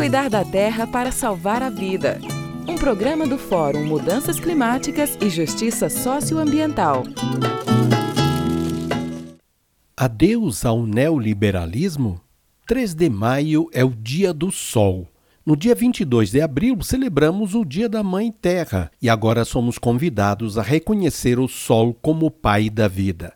Cuidar da terra para salvar a vida. Um programa do Fórum Mudanças Climáticas e Justiça Socioambiental. Adeus ao neoliberalismo? 3 de maio é o Dia do Sol. No dia 22 de abril, celebramos o Dia da Mãe Terra e agora somos convidados a reconhecer o Sol como pai da vida.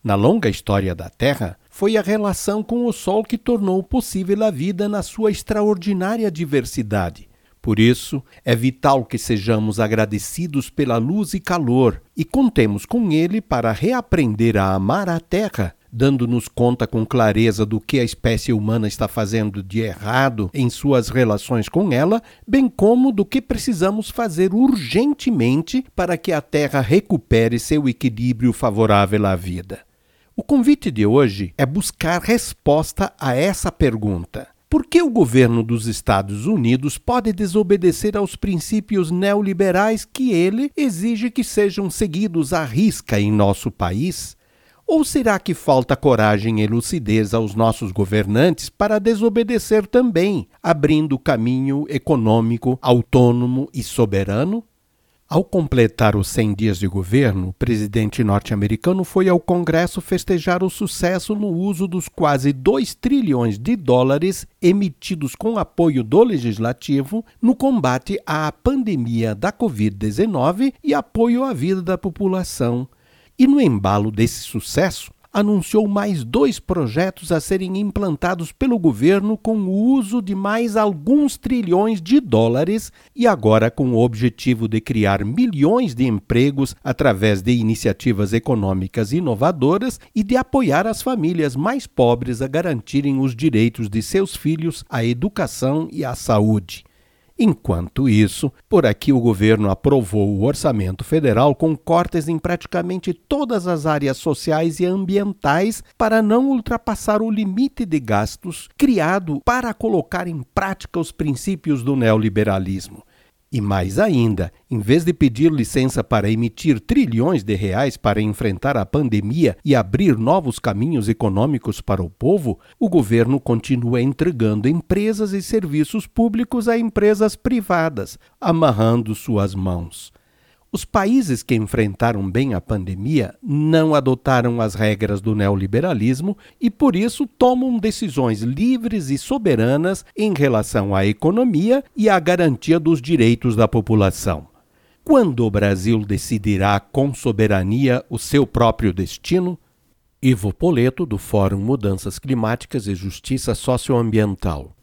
Na longa história da Terra, foi a relação com o Sol que tornou possível a vida na sua extraordinária diversidade. Por isso, é vital que sejamos agradecidos pela luz e calor e contemos com ele para reaprender a amar a Terra dando-nos conta com clareza do que a espécie humana está fazendo de errado em suas relações com ela, bem como do que precisamos fazer urgentemente para que a Terra recupere seu equilíbrio favorável à vida. O convite de hoje é buscar resposta a essa pergunta. Por que o governo dos Estados Unidos pode desobedecer aos princípios neoliberais que ele exige que sejam seguidos à risca em nosso país? Ou será que falta coragem e lucidez aos nossos governantes para desobedecer também, abrindo caminho econômico, autônomo e soberano? Ao completar os 100 dias de governo, o presidente norte-americano foi ao Congresso festejar o sucesso no uso dos quase 2 trilhões de dólares emitidos com apoio do legislativo no combate à pandemia da Covid-19 e apoio à vida da população. E no embalo desse sucesso, anunciou mais dois projetos a serem implantados pelo governo com o uso de mais alguns trilhões de dólares e agora com o objetivo de criar milhões de empregos através de iniciativas econômicas inovadoras e de apoiar as famílias mais pobres a garantirem os direitos de seus filhos à educação e à saúde. Enquanto isso, por aqui o governo aprovou o orçamento federal com cortes em praticamente todas as áreas sociais e ambientais para não ultrapassar o limite de gastos criado para colocar em prática os princípios do neoliberalismo. E mais ainda, em vez de pedir licença para emitir trilhões de reais para enfrentar a pandemia e abrir novos caminhos econômicos para o povo, o governo continua entregando empresas e serviços públicos a empresas privadas, amarrando suas mãos. Os países que enfrentaram bem a pandemia não adotaram as regras do neoliberalismo e, por isso, tomam decisões livres e soberanas em relação à economia e à garantia dos direitos da população. Quando o Brasil decidirá com soberania o seu próprio destino? Ivo Poleto, do Fórum Mudanças Climáticas e Justiça Socioambiental.